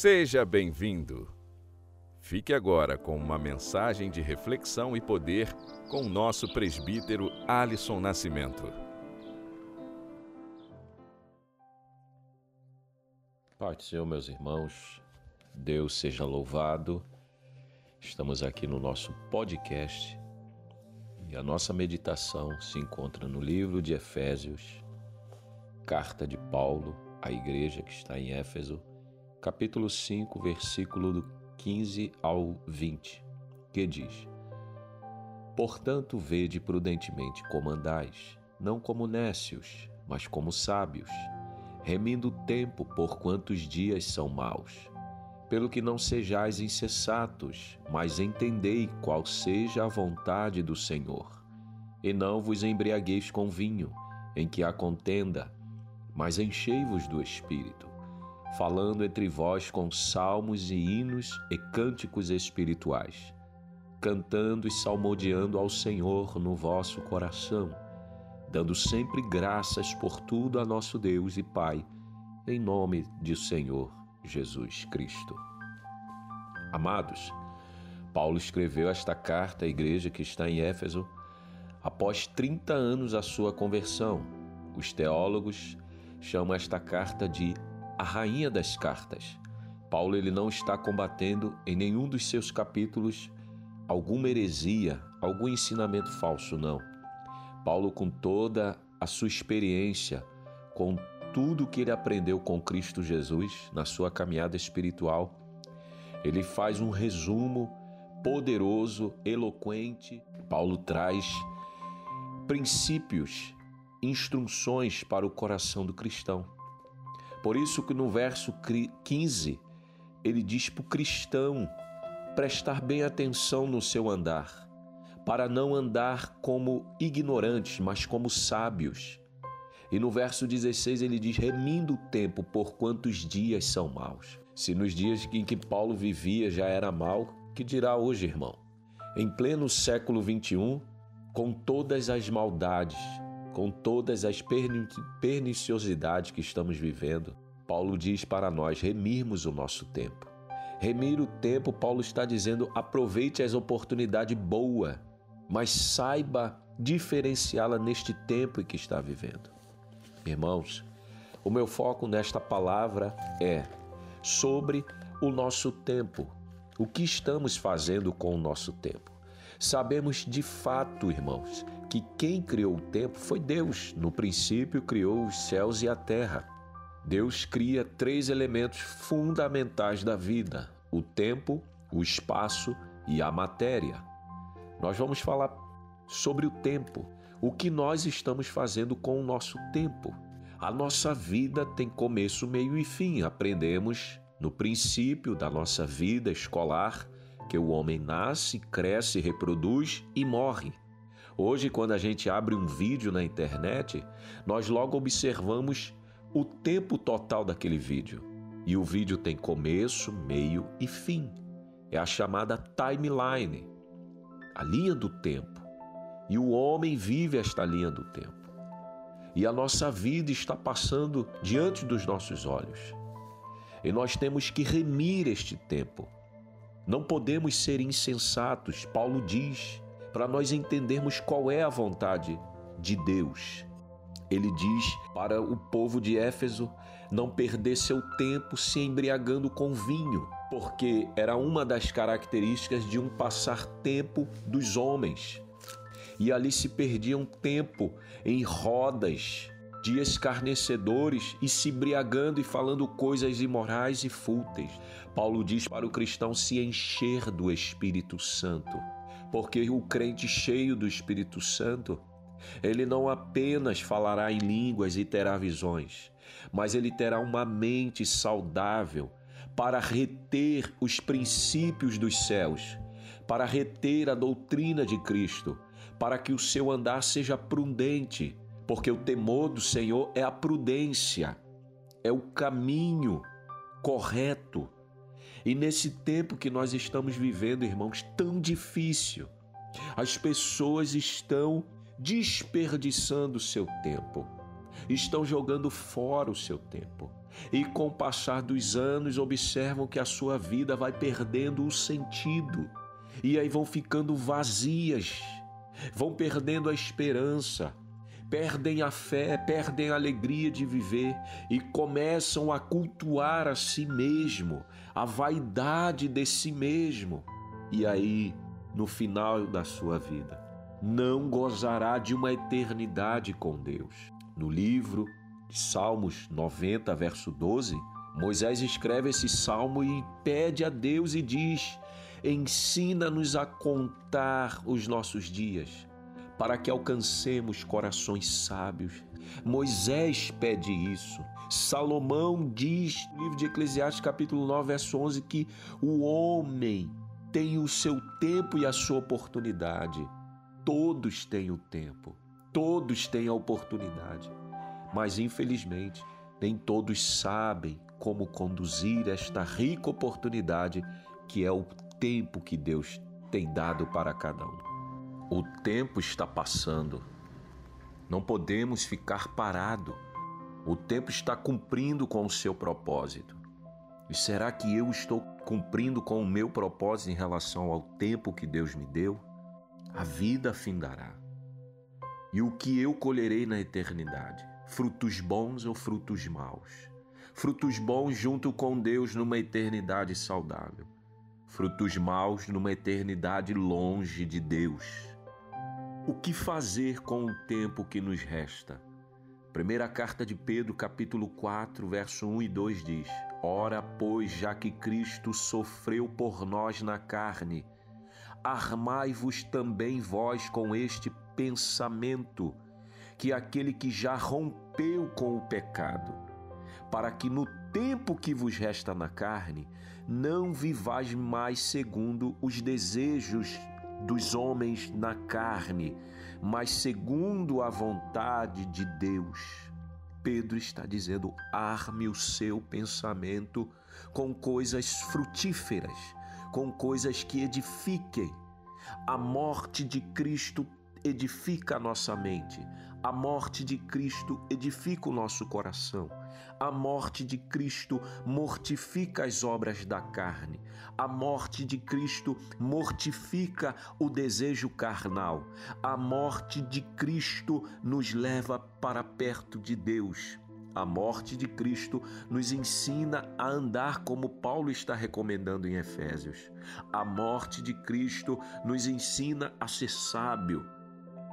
Seja bem-vindo. Fique agora com uma mensagem de reflexão e poder com o nosso presbítero Alisson Nascimento. Pai do Senhor, meus irmãos, Deus seja louvado. Estamos aqui no nosso podcast e a nossa meditação se encontra no livro de Efésios, carta de Paulo à igreja que está em Éfeso, capítulo 5, versículo do 15 ao 20, que diz: Portanto, vede prudentemente como andais, não como nécios, mas como sábios, remindo o tempo por quantos dias são maus. Pelo que não sejais insensatos, mas entendei qual seja a vontade do Senhor. E não vos embriagueis com vinho, em que há contenda, mas enchei-vos do Espírito falando entre vós com salmos e hinos e cânticos espirituais, cantando e salmodiando ao Senhor no vosso coração, dando sempre graças por tudo a nosso Deus e Pai, em nome de Senhor Jesus Cristo. Amados, Paulo escreveu esta carta à igreja que está em Éfeso após 30 anos a sua conversão. Os teólogos chamam esta carta de a rainha das cartas. Paulo ele não está combatendo em nenhum dos seus capítulos alguma heresia, algum ensinamento falso, não. Paulo, com toda a sua experiência, com tudo que ele aprendeu com Cristo Jesus na sua caminhada espiritual, ele faz um resumo poderoso, eloquente. Paulo traz princípios, instruções para o coração do cristão. Por isso que no verso 15 ele diz para o cristão prestar bem atenção no seu andar, para não andar como ignorantes, mas como sábios. E no verso 16 ele diz: remindo o tempo, por quantos dias são maus. Se nos dias em que Paulo vivia já era mal, que dirá hoje, irmão? Em pleno século 21, com todas as maldades, com todas as perniciosidades que estamos vivendo, Paulo diz para nós remirmos o nosso tempo. Remir o tempo, Paulo está dizendo, aproveite as oportunidades boas, mas saiba diferenciá-la neste tempo em que está vivendo. Irmãos, o meu foco nesta palavra é sobre o nosso tempo. O que estamos fazendo com o nosso tempo? Sabemos de fato, irmãos, que quem criou o tempo foi Deus. No princípio, criou os céus e a terra. Deus cria três elementos fundamentais da vida: o tempo, o espaço e a matéria. Nós vamos falar sobre o tempo, o que nós estamos fazendo com o nosso tempo. A nossa vida tem começo, meio e fim. Aprendemos no princípio da nossa vida escolar que o homem nasce, cresce, reproduz e morre. Hoje, quando a gente abre um vídeo na internet, nós logo observamos o tempo total daquele vídeo. E o vídeo tem começo, meio e fim. É a chamada timeline, a linha do tempo. E o homem vive esta linha do tempo. E a nossa vida está passando diante dos nossos olhos. E nós temos que remir este tempo. Não podemos ser insensatos, Paulo diz para nós entendermos qual é a vontade de Deus. Ele diz para o povo de Éfeso não perder seu tempo se embriagando com vinho, porque era uma das características de um passar tempo dos homens. E ali se perdiam tempo em rodas de escarnecedores e se embriagando e falando coisas imorais e fúteis. Paulo diz para o cristão se encher do Espírito Santo porque o crente cheio do Espírito Santo, ele não apenas falará em línguas e terá visões, mas ele terá uma mente saudável para reter os princípios dos céus, para reter a doutrina de Cristo, para que o seu andar seja prudente, porque o temor do Senhor é a prudência, é o caminho correto e nesse tempo que nós estamos vivendo, irmãos, tão difícil, as pessoas estão desperdiçando seu tempo. estão jogando fora o seu tempo. E com o passar dos anos, observam que a sua vida vai perdendo o sentido. E aí vão ficando vazias, vão perdendo a esperança, perdem a fé, perdem a alegria de viver e começam a cultuar a si mesmo, a vaidade de si mesmo. E aí, no final da sua vida, não gozará de uma eternidade com Deus. No livro de Salmos 90, verso 12, Moisés escreve esse salmo e pede a Deus e diz: Ensina-nos a contar os nossos dias para que alcancemos corações sábios. Moisés pede isso. Salomão diz no livro de Eclesiastes, capítulo 9, verso 11, que o homem tem o seu tempo e a sua oportunidade. Todos têm o tempo, todos têm a oportunidade, mas infelizmente nem todos sabem como conduzir esta rica oportunidade que é o tempo que Deus tem dado para cada um. O tempo está passando. Não podemos ficar parado. O tempo está cumprindo com o seu propósito. E será que eu estou cumprindo com o meu propósito em relação ao tempo que Deus me deu? A vida findará. E o que eu colherei na eternidade? Frutos bons ou frutos maus? Frutos bons junto com Deus numa eternidade saudável. Frutos maus numa eternidade longe de Deus. O que fazer com o tempo que nos resta? Primeira carta de Pedro, capítulo 4, verso 1 e 2 diz: Ora, pois, já que Cristo sofreu por nós na carne, armai-vos também vós com este pensamento, que aquele que já rompeu com o pecado, para que no tempo que vos resta na carne, não vivais mais segundo os desejos dos homens na carne, mas segundo a vontade de Deus. Pedro está dizendo: arme o seu pensamento com coisas frutíferas, com coisas que edifiquem. A morte de Cristo edifica a nossa mente, a morte de Cristo edifica o nosso coração. A morte de Cristo mortifica as obras da carne. A morte de Cristo mortifica o desejo carnal. A morte de Cristo nos leva para perto de Deus. A morte de Cristo nos ensina a andar como Paulo está recomendando em Efésios. A morte de Cristo nos ensina a ser sábio.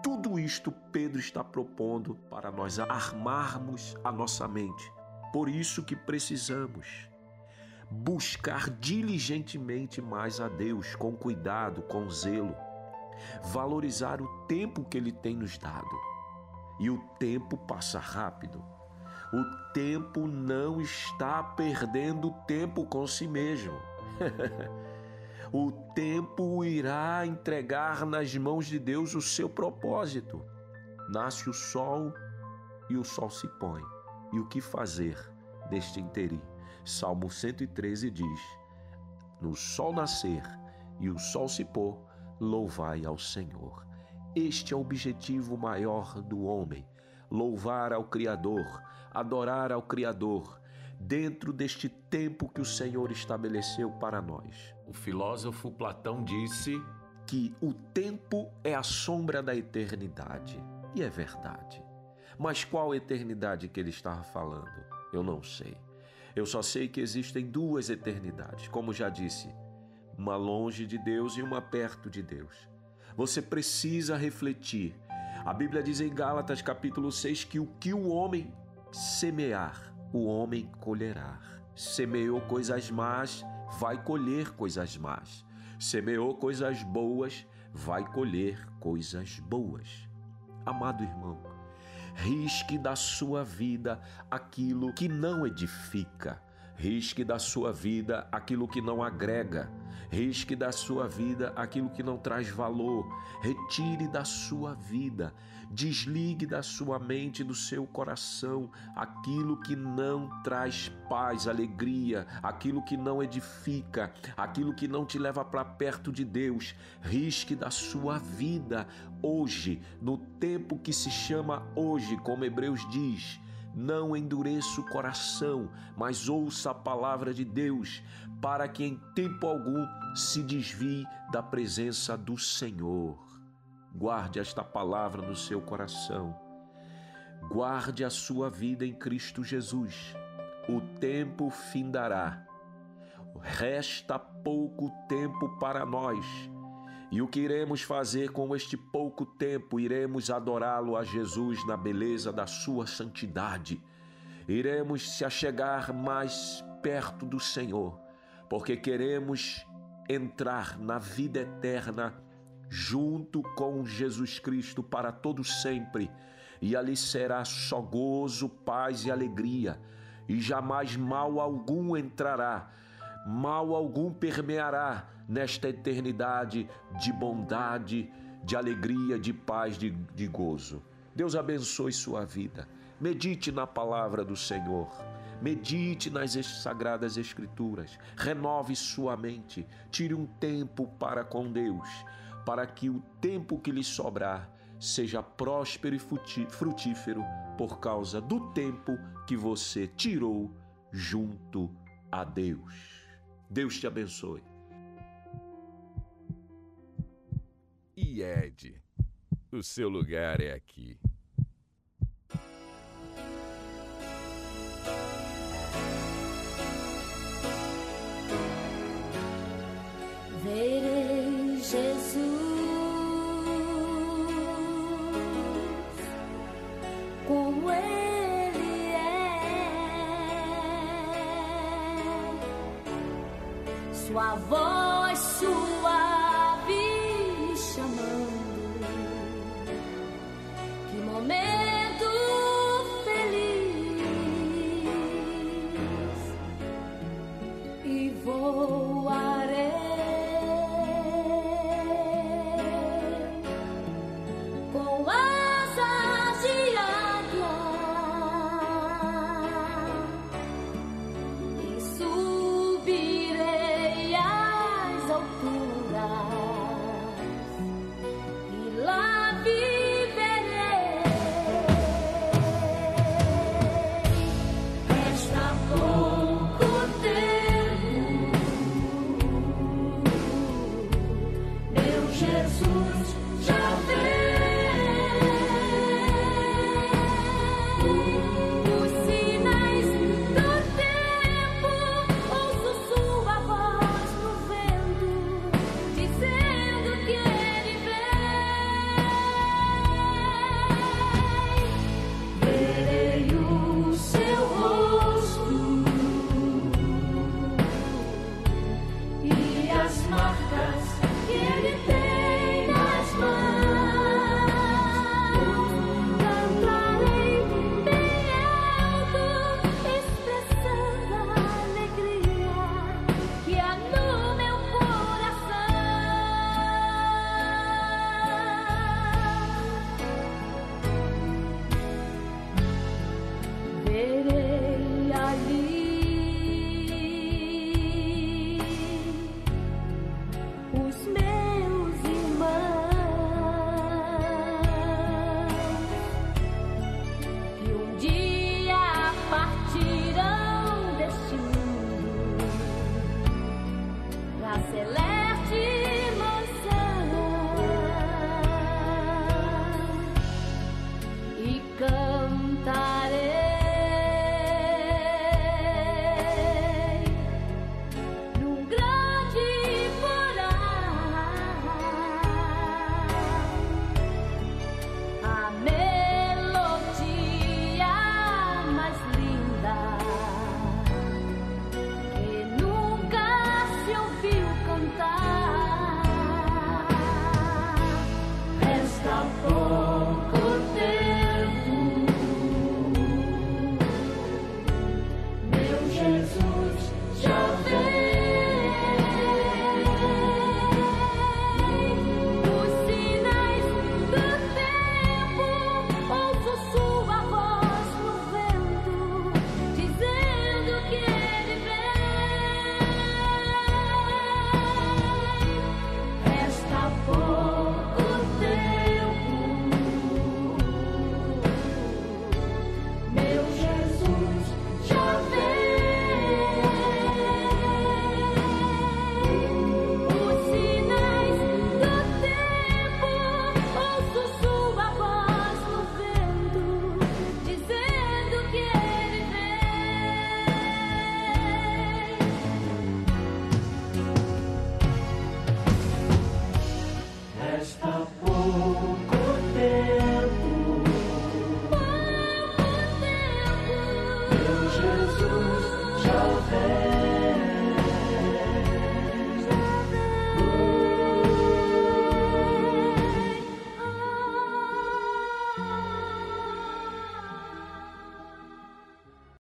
Tudo isto Pedro está propondo para nós armarmos a nossa mente por isso que precisamos buscar diligentemente mais a Deus, com cuidado, com zelo, valorizar o tempo que Ele tem nos dado. E o tempo passa rápido. O tempo não está perdendo tempo com si mesmo. o tempo irá entregar nas mãos de Deus o seu propósito. Nasce o sol e o sol se põe e o que fazer deste interim. Salmo 113 diz: No sol nascer e o sol se pôr, louvai ao Senhor. Este é o objetivo maior do homem: louvar ao Criador, adorar ao Criador, dentro deste tempo que o Senhor estabeleceu para nós. O filósofo Platão disse que o tempo é a sombra da eternidade. E é verdade. Mas qual eternidade que ele estava falando? Eu não sei. Eu só sei que existem duas eternidades, como já disse, uma longe de Deus e uma perto de Deus. Você precisa refletir. A Bíblia diz em Gálatas capítulo 6 que o que o homem semear, o homem colherá. Semeou coisas más, vai colher coisas más. Semeou coisas boas, vai colher coisas boas. Amado irmão, risque da sua vida aquilo que não edifica, Risque da sua vida aquilo que não agrega. Risque da sua vida aquilo que não traz valor. Retire da sua vida, desligue da sua mente, do seu coração aquilo que não traz paz, alegria, aquilo que não edifica, aquilo que não te leva para perto de Deus. Risque da sua vida hoje, no tempo que se chama hoje, como Hebreus diz não endureça o coração, mas ouça a palavra de Deus, para que em tempo algum se desvie da presença do Senhor. Guarde esta palavra no seu coração. Guarde a sua vida em Cristo Jesus. O tempo findará. Resta pouco tempo para nós e o que iremos fazer com este pouco tempo? Iremos adorá-lo a Jesus na beleza da sua santidade. Iremos se achegar mais perto do Senhor, porque queremos entrar na vida eterna junto com Jesus Cristo para todo sempre. E ali será só gozo, paz e alegria, e jamais mal algum entrará, mal algum permeará nesta eternidade de bondade, de alegria, de paz, de, de gozo. Deus abençoe sua vida. Medite na palavra do Senhor. Medite nas sagradas Escrituras. Renove sua mente. Tire um tempo para com Deus, para que o tempo que lhe sobrar seja próspero e frutífero por causa do tempo que você tirou junto a Deus. Deus te abençoe. IED. O seu lugar é aqui. Verei Sua voz, Sua